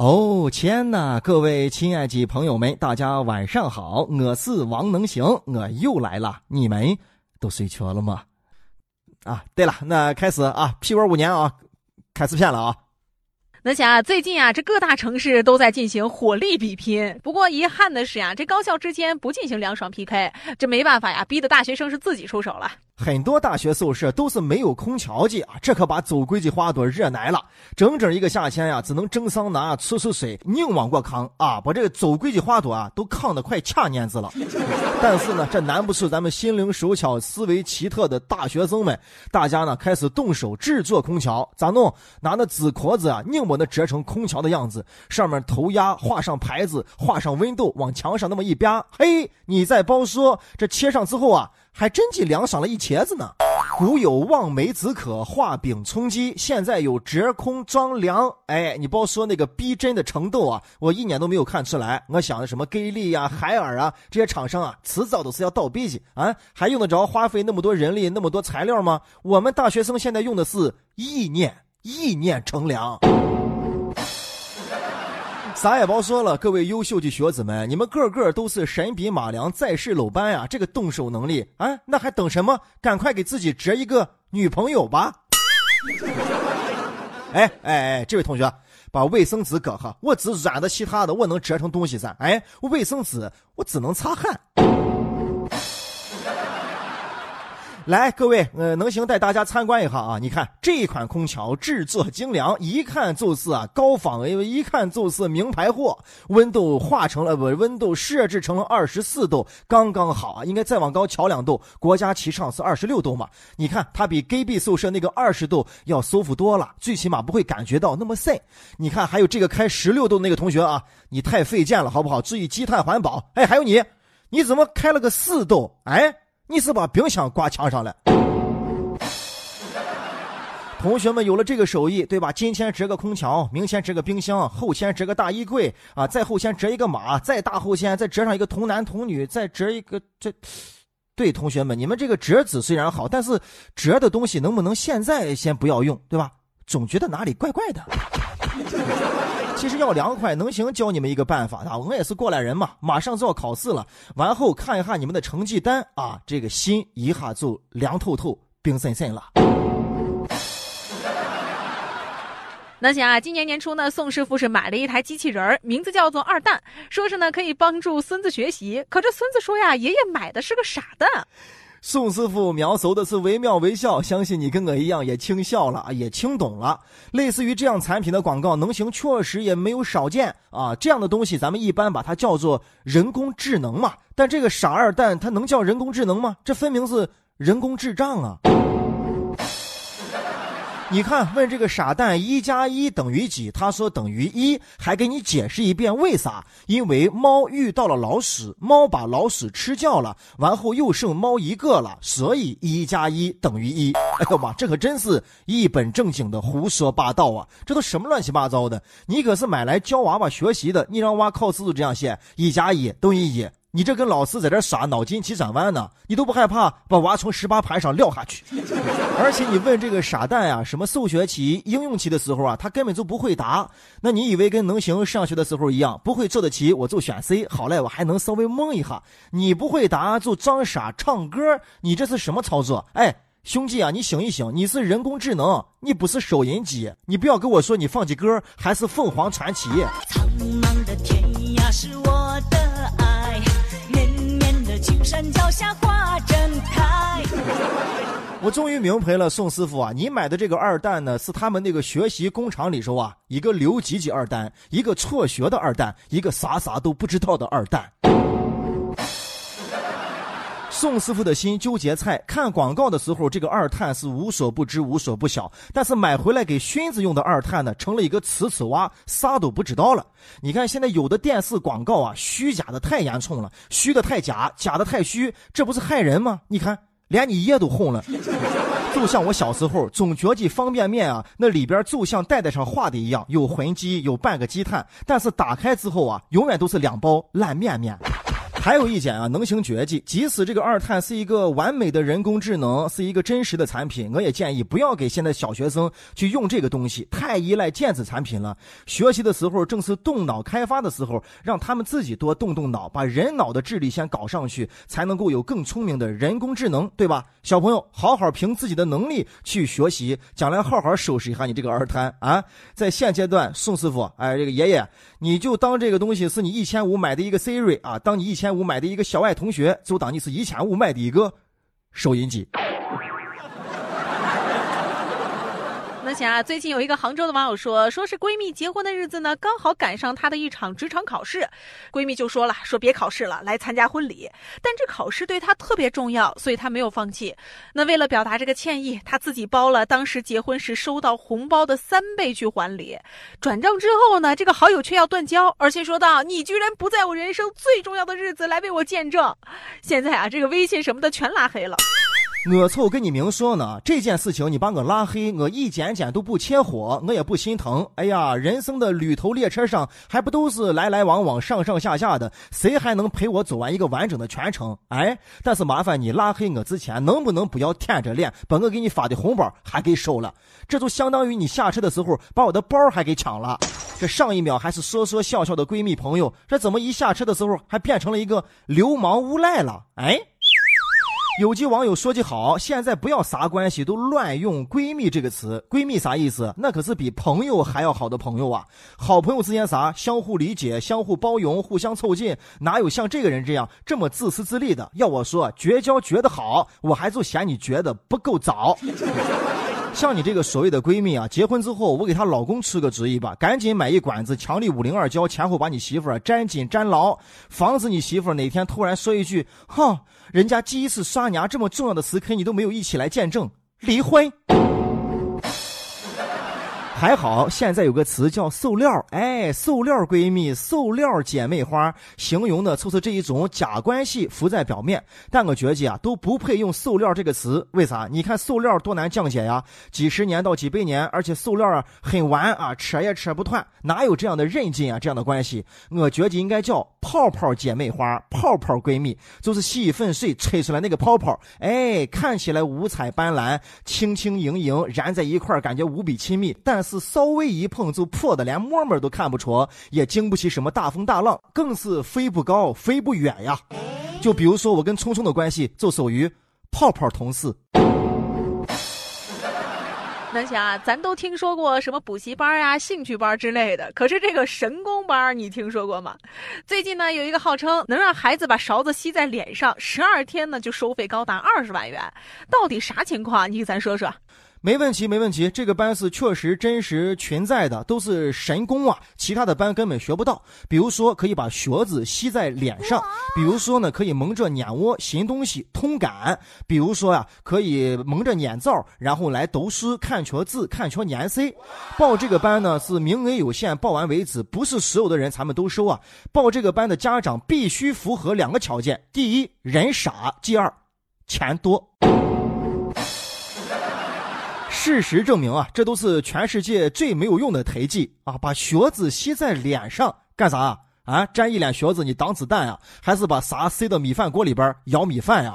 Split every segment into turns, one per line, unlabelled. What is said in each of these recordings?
哦天呐，各位亲爱的朋友们，大家晚上好，我是王能行，我又来了，你们都睡着了吗？啊，对了，那开始啊，屁味五年啊，开始片了啊。
那想啊，最近啊，这各大城市都在进行火力比拼。不过遗憾的是呀，这高校之间不进行凉爽 PK，这没办法呀，逼得大学生是自己出手了。
很多大学宿舍都是没有空调的啊，这可把走规矩花朵热奶了。整整一个夏天呀，只能蒸桑拿、搓搓水，硬往过扛啊，把这个走规矩花朵啊都扛得快掐蔫子了。但是呢，这难不住咱们心灵手巧、思维奇特的大学生们，大家呢开始动手制作空调，咋弄？拿那纸壳子啊，硬把那折成空调的样子，上面涂鸦，画上牌子，画上温度，往墙上那么一扒，嘿，你再包说，这切上之后啊。还真给凉爽了一茄子呢。古有望梅止渴，画饼充饥，现在有折空装凉。哎，你别说那个逼真的程度啊，我一年都没有看出来。我想的什么给力呀、海尔啊这些厂商啊，迟早都是要倒闭去啊，还用得着花费那么多人力、那么多材料吗？我们大学生现在用的是意念，意念乘凉。啥也甭说了，各位优秀的学子们，你们个个都是神笔马良，在世鲁班呀！这个动手能力啊，那还等什么？赶快给自己折一个女朋友吧！哎哎哎，这位同学，把卫生纸搁下，我只软的，其他的我能折成东西噻。哎，卫生纸我只能擦汗。来，各位，呃，能行带大家参观一下啊！你看这款空调制作精良，一看就是啊高仿，一看就是名牌货。温度化成了不，温度设置成了二十四度，刚刚好啊，应该再往高调两度。国家提倡是二十六度嘛？你看它比 g b 宿舍那个二十度要舒服多了，最起码不会感觉到那么晒。你看还有这个开十六度那个同学啊，你太费劲了，好不好？注意积碳环保。哎，还有你，你怎么开了个四度？哎。你是把冰箱挂墙上了？同学们有了这个手艺，对吧？今天折个空调，明天折个冰箱，后天折个大衣柜啊，再后天折一个马，再大后天再折上一个童男童女，再折一个这。对，同学们，你们这个折纸虽然好，但是折的东西能不能现在先不要用，对吧？总觉得哪里怪怪的。其实要凉快，能行教你们一个办法啊！我也是过来人嘛，马上就要考试了，完后看一下你们的成绩单啊，这个心一下就凉透透、冰森森了。
那行啊，今年年初呢，宋师傅是买了一台机器人，名字叫做二蛋，说是呢可以帮助孙子学习。可这孙子说呀，爷爷买的是个傻蛋。
宋师傅描述的是惟妙惟肖，相信你跟我一样也听笑了啊，也听懂了。类似于这样产品的广告，能行确实也没有少见啊。这样的东西，咱们一般把它叫做人工智能嘛。但这个傻二蛋，它能叫人工智能吗？这分明是人工智障啊！你看，问这个傻蛋一加一等于几？他说等于一，还给你解释一遍为啥？因为猫遇到了老鼠，猫把老鼠吃掉了，完后又剩猫一个了，所以一加一等于一。哎呦妈，这可真是一本正经的胡说八道啊！这都什么乱七八糟的？你可是买来教娃娃学习的，你让娃考试都这样写，一加一等于一。你这跟老师在这耍脑筋急转弯呢？你都不害怕把娃从十八盘上撂下去？而且你问这个傻蛋呀，什么数学题、应用题的时候啊，他根本就不会答。那你以为跟能行上学的时候一样，不会做的题我就选 C，好赖我还能稍微蒙一下。你不会答就装傻唱歌，你这是什么操作？哎，兄弟啊，你醒一醒，你是人工智能，你不是收音机，你不要跟我说你放的歌还是凤凰传奇。苍茫的天涯是我的。山脚下花正开。我终于明白了，宋师傅啊，你买的这个二蛋呢，是他们那个学习工厂里头啊，一个留级级二蛋，一个辍学的二蛋，一个啥啥都不知道的二蛋。宋师傅的心纠结菜，看广告的时候，这个二碳是无所不知、无所不晓；但是买回来给熏子用的二碳呢，成了一个瓷瓷娃，啥都不知道了。你看现在有的电视广告啊，虚假的太严重了，虚的太假，假的太虚，这不是害人吗？你看，连你爷都红了。就像我小时候总觉得方便面啊，那里边就像袋袋上画的一样，有混鸡，有半个鸡蛋，但是打开之后啊，永远都是两包烂面面。还有一点啊，能行绝技。即使这个二碳是一个完美的人工智能，是一个真实的产品，我也建议不要给现在小学生去用这个东西，太依赖电子产品了。学习的时候正是动脑开发的时候，让他们自己多动动脑，把人脑的智力先搞上去，才能够有更聪明的人工智能，对吧？小朋友，好好凭自己的能力去学习，将来好好收拾一下你这个二胎啊！在现阶段，宋师傅，哎，这个爷爷，你就当这个东西是你一千五买的一个 Siri 啊，当你一千。五买的一个小爱同学，就当你是一千五买的一个收音机。
那行啊，最近有一个杭州的网友说，说是闺蜜结婚的日子呢，刚好赶上她的一场职场考试，闺蜜就说了，说别考试了，来参加婚礼。但这考试对她特别重要，所以她没有放弃。那为了表达这个歉意，她自己包了当时结婚时收到红包的三倍去还礼。转账之后呢，这个好友却要断交，而且说道：“你居然不在我人生最重要的日子来为我见证。”现在啊，这个微信什么的全拉黑了。
我凑跟你明说呢，这件事情你把我拉黑，我一点点都不切火，我也不心疼。哎呀，人生的旅途列车上还不都是来来往往、上上下下的，谁还能陪我走完一个完整的全程？哎，但是麻烦你拉黑我之前，能不能不要舔着脸把我给你发的红包还给收了？这就相当于你下车的时候把我的包还给抢了。这上一秒还是说说笑笑的闺蜜朋友，这怎么一下车的时候还变成了一个流氓无赖了？哎。有句网友说句好，现在不要啥关系都乱用“闺蜜”这个词。闺蜜啥意思？那可是比朋友还要好的朋友啊！好朋友之间啥？相互理解、相互包容、互相凑近，哪有像这个人这样这么自私自利的？要我说，绝交绝得好，我还就嫌你绝得不够早。像你这个所谓的闺蜜啊，结婚之后我给她老公出个主意吧，赶紧买一管子强力五零二胶，前后把你媳妇儿粘紧粘牢，防止你媳妇儿哪天突然说一句：“哼。”人家第一次刷牙这么重要的时刻，你都没有一起来见证离婚。还好，现在有个词叫“塑料”，哎，塑料闺蜜、塑料姐妹花，形容的就是这一种假关系浮在表面。但我觉得啊，都不配用“塑料”这个词。为啥？你看塑料多难降解呀，几十年到几百年，而且塑料啊很顽啊，扯也扯不断，哪有这样的韧劲啊？这样的关系，我觉得应该叫泡泡姐妹花、泡泡闺蜜，就是洗衣粉水吹出来那个泡泡，哎，看起来五彩斑斓、轻轻盈盈，燃在一块，感觉无比亲密，但是是。稍微一碰就破的，连沫沫都看不出，也经不起什么大风大浪，更是飞不高，飞不远呀。就比如说我跟聪聪的关系，就属于泡泡同事。
南霞，咱都听说过什么补习班呀、兴趣班之类的，可是这个神功班你听说过吗？最近呢，有一个号称能让孩子把勺子吸在脸上，十二天呢就收费高达二十万元，到底啥情况？你给咱说说。
没问题，没问题。这个班是确实真实存在的，都是神功啊！其他的班根本学不到。比如说，可以把学子吸在脸上；比如说呢，可以蒙着眼窝寻东西通感；比如说呀，可以蒙着眼罩，然后来读书看缺字看缺颜色。报这个班呢是名额有限，报完为止，不是所有的人咱们都收啊。报这个班的家长必须符合两个条件：第一，人傻；第二，钱多。事实证明啊，这都是全世界最没有用的胎记啊！把血子吸在脸上干啥啊？沾一脸血子你挡子弹啊？还是把啥塞到米饭锅里边舀米饭呀？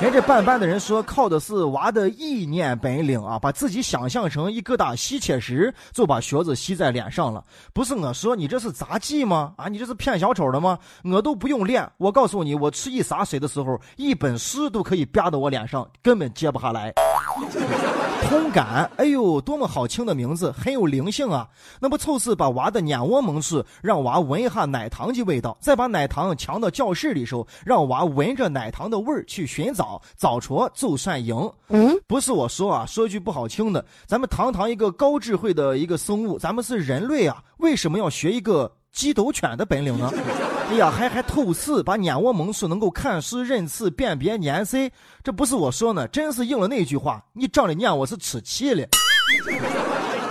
人这办班的人说，靠的是娃的意念本领啊！把自己想象成一疙瘩吸铁石，就把血子吸在脸上了。不是我说，你这是杂技吗？啊，你这是骗小丑的吗？我都不用练，我告诉你，我吃一洒水的时候，一本书都可以啪到我脸上，根本接不下来。通感，哎呦，多么好听的名字，很有灵性啊！那不凑是把娃的眼窝蒙住，让娃闻一下奶糖的味道，再把奶糖抢到教室里时候让娃闻着奶糖的味儿去寻找，找着就算赢。嗯，不是我说啊，说句不好听的，咱们堂堂一个高智慧的一个生物，咱们是人类啊，为什么要学一个鸡斗犬的本领呢？哎呀，还还透视，把眼窝蒙住，能够看书认字辨别年岁，这不是我说呢，真是应了那句话：你长的眼我是吃气了。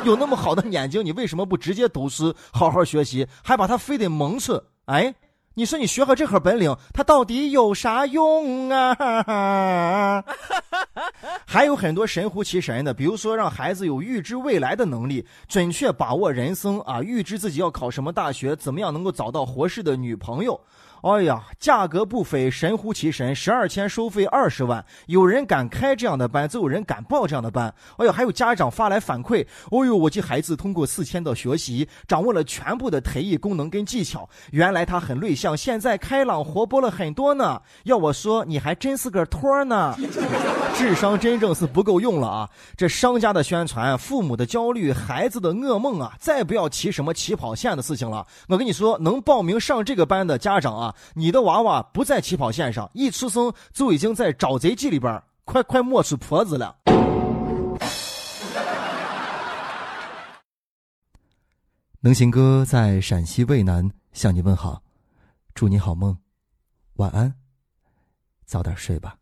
有那么好的眼睛，你为什么不直接读书好好学习，还把它非得蒙住？哎。你说你学好这盒本领，它到底有啥用啊？还有很多神乎其神的，比如说让孩子有预知未来的能力，准确把握人生啊，预知自己要考什么大学，怎么样能够找到合适的女朋友。哎呀，价格不菲，神乎其神，十二天收费二十万。有人敢开这样的班，就有人敢报这样的班。哎呦，还有家长发来反馈，哦呦，我这孩子通过四天的学习，掌握了全部的特异功能跟技巧。原来他很内向，现在开朗活泼了很多呢。要我说，你还真是个托呢，智商真正是不够用了啊！这商家的宣传，父母的焦虑，孩子的噩梦啊！再不要提什么起跑线的事情了。我跟你说，能报名上这个班的家长啊！你的娃娃不在起跑线上，一出生就已经在找贼记里边，快快没出婆子了。
能行哥在陕西渭南向你问好，祝你好梦，晚安，早点睡吧。